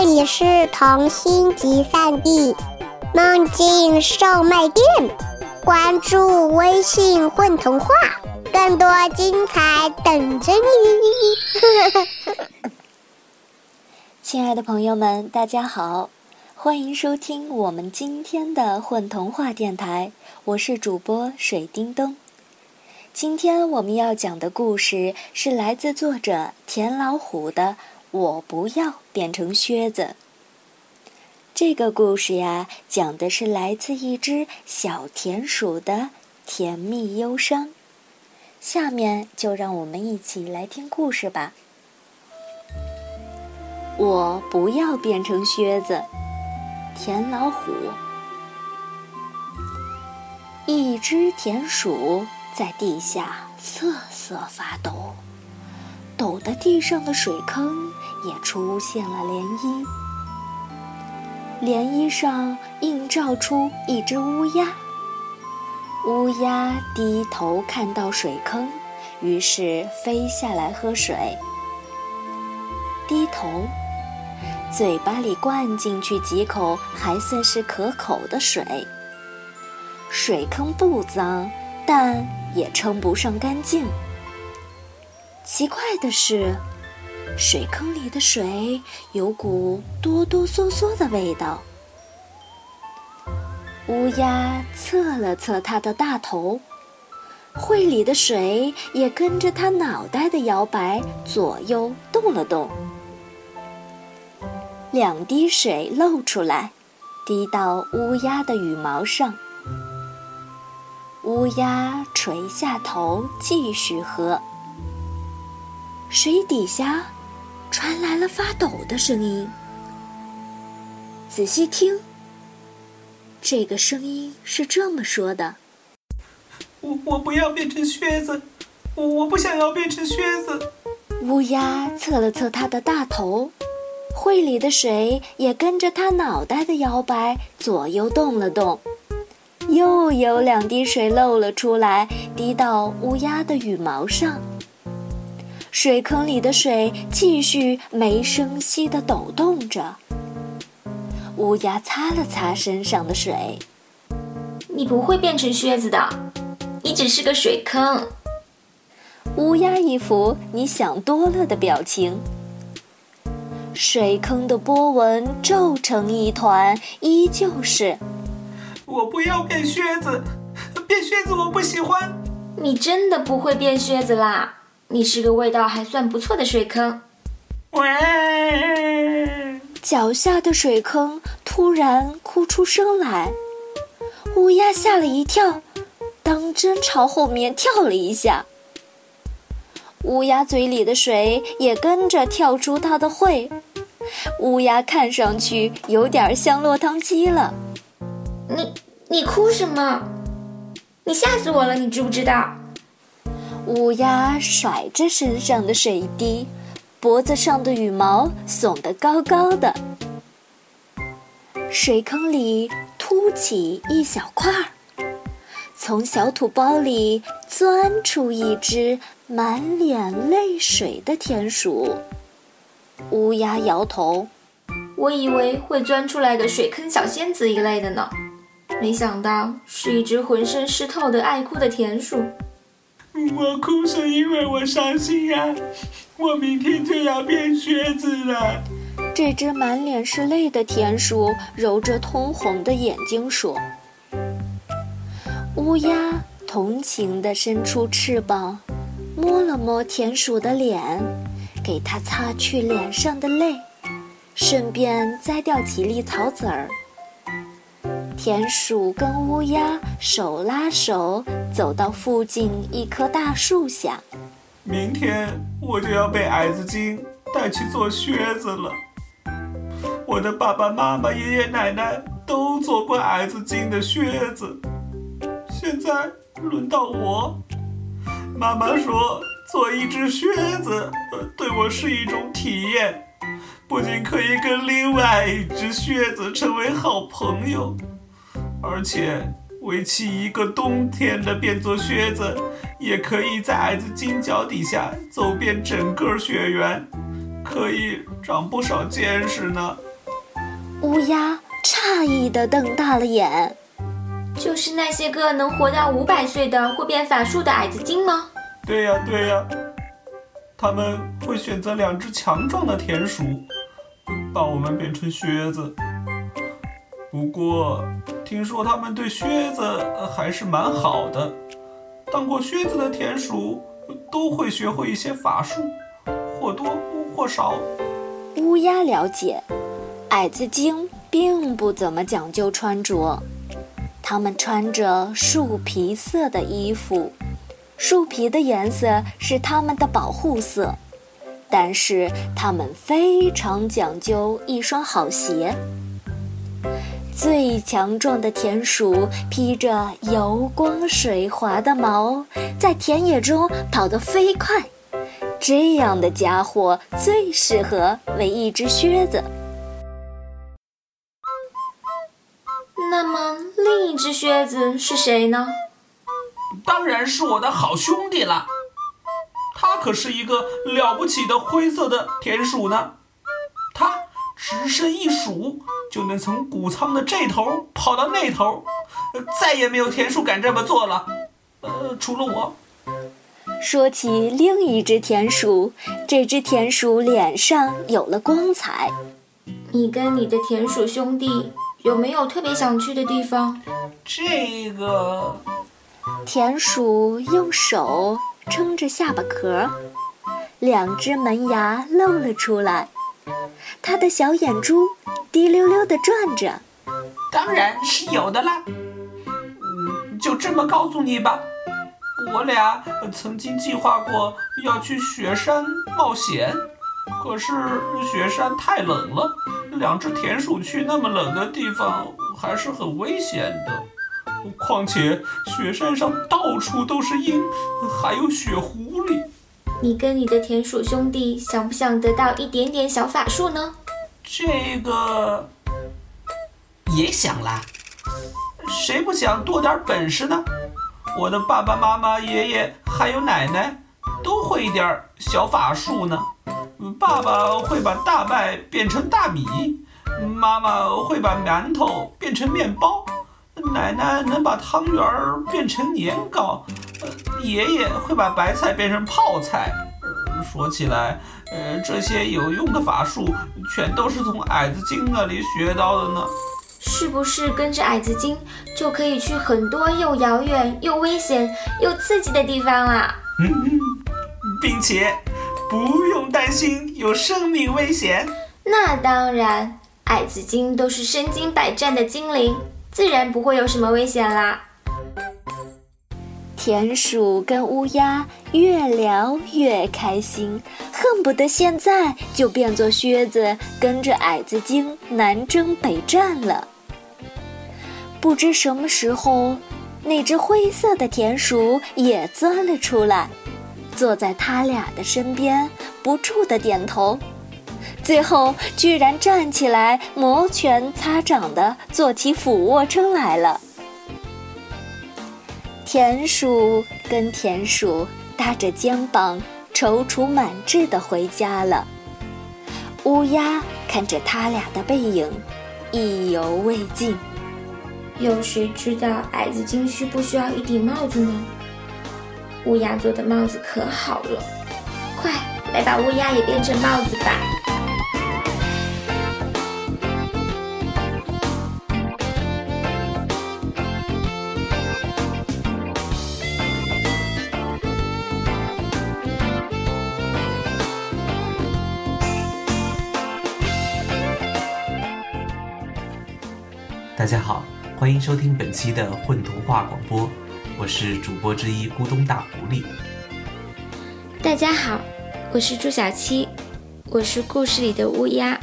这里是童心集散地，梦境售卖店。关注微信“混童话”，更多精彩等着你。亲爱的朋友们，大家好，欢迎收听我们今天的混童话电台，我是主播水叮咚。今天我们要讲的故事是来自作者田老虎的《我不要变成靴子》。这个故事呀，讲的是来自一只小田鼠的甜蜜忧伤。下面就让我们一起来听故事吧。我不要变成靴子，田老虎。一只田鼠在地下瑟瑟发抖，抖得地上的水坑也出现了涟漪。涟漪上映照出一只乌鸦。乌鸦低头看到水坑，于是飞下来喝水。低头，嘴巴里灌进去几口还算是可口的水。水坑不脏，但也称不上干净。奇怪的是。水坑里的水有股哆哆嗦嗦的味道。乌鸦侧了侧它的大头，喙里的水也跟着它脑袋的摇摆左右动了动。两滴水漏出来，滴到乌鸦的羽毛上。乌鸦垂下头继续喝。水底下。传来了发抖的声音。仔细听，这个声音是这么说的：“我我不要变成靴子，我我不想要变成靴子。”乌鸦测了测它的大头，喙里的水也跟着它脑袋的摇摆左右动了动。又有两滴水漏了出来，滴到乌鸦的羽毛上。水坑里的水继续没声息地抖动着。乌鸦擦了擦身上的水：“你不会变成靴子的，你只是个水坑。”乌鸦一副你想多了的表情。水坑的波纹皱成一团，依旧是：“我不要变靴子，变靴子我不喜欢。”你真的不会变靴子啦！你是个味道还算不错的水坑。喂！脚下的水坑突然哭出声来，乌鸦吓了一跳，当真朝后面跳了一下。乌鸦嘴里的水也跟着跳出它的喙。乌鸦看上去有点像落汤鸡了。你你哭什么？你吓死我了！你知不知道？乌鸦甩着身上的水滴，脖子上的羽毛耸得高高的。水坑里凸起一小块儿，从小土包里钻出一只满脸泪水的田鼠。乌鸦摇头：“我以为会钻出来个水坑小仙子一类的呢，没想到是一只浑身湿透的爱哭的田鼠。”我哭是因为我伤心呀，我明天就要变靴子了。这只满脸是泪的田鼠揉着通红的眼睛说：“乌鸦同情地伸出翅膀，摸了摸田鼠的脸，给它擦去脸上的泪，顺便摘掉几粒草籽儿。”田鼠跟乌鸦手拉手走到附近一棵大树下。明天我就要被矮子精带去做靴子了。我的爸爸妈妈、爷爷奶奶都做过矮子精的靴子，现在轮到我。妈妈说，做一只靴子对我是一种体验，不仅可以跟另外一只靴子成为好朋友。而且，为期一个冬天的变作靴子，也可以在矮子金脚底下走遍整个雪原，可以长不少见识呢。乌鸦诧异地瞪大了眼。就是那些个能活到五百岁的会变法术的矮子精吗？对呀，对呀，他们会选择两只强壮的田鼠，把我们变成靴子。不过，听说他们对靴子还是蛮好的。当过靴子的田鼠都会学会一些法术，或多或少。乌鸦了解，矮子精并不怎么讲究穿着。他们穿着树皮色的衣服，树皮的颜色是他们的保护色。但是他们非常讲究一双好鞋。最强壮的田鼠披着油光水滑的毛，在田野中跑得飞快。这样的家伙最适合为一只靴子。那么，另一只靴子是谁呢？当然是我的好兄弟了。他可是一个了不起的灰色的田鼠呢。他只身一鼠就能从谷仓的这头跑到那头，再也没有田鼠敢这么做了。呃，除了我。说起另一只田鼠，这只田鼠脸上有了光彩。你跟你的田鼠兄弟。有没有特别想去的地方？这个田鼠用手撑着下巴壳，两只门牙露了出来，它的小眼珠滴溜溜地转着。当然是有的啦。嗯，就这么告诉你吧，我俩曾经计划过要去雪山冒险。可是雪山太冷了，两只田鼠去那么冷的地方还是很危险的。况且雪山上到处都是鹰，还有雪狐狸。你跟你的田鼠兄弟想不想得到一点点小法术呢？这个也想啦，谁不想多点本事呢？我的爸爸妈妈、爷爷还有奶奶都会一点小法术呢。爸爸会把大麦变成大米，妈妈会把馒头变成面包，奶奶能把汤圆儿变成年糕，呃爷爷会把白菜变成泡菜。呃说起来，呃，这些有用的法术全都是从矮子精那里学到的呢。是不是跟着矮子精就可以去很多又遥远又危险又刺激的地方啦？嗯，并且。不用担心有生命危险。那当然，矮子精都是身经百战的精灵，自然不会有什么危险啦。田鼠跟乌鸦越聊越开心，恨不得现在就变作靴子，跟着矮子精南征北战了。不知什么时候，那只灰色的田鼠也钻了出来。坐在他俩的身边，不住的点头，最后居然站起来，摩拳擦掌的做起俯卧撑来了。田鼠跟田鼠搭着肩膀，踌躇满志的回家了。乌鸦看着他俩的背影，意犹未尽。有谁知道矮子精需不需要一顶帽子呢？乌鸦做的帽子可好了，快来把乌鸦也变成帽子吧！大家好，欢迎收听本期的混童话广播。我是主播之一咕咚大狐狸。大家好，我是朱小七，我是故事里的乌鸦。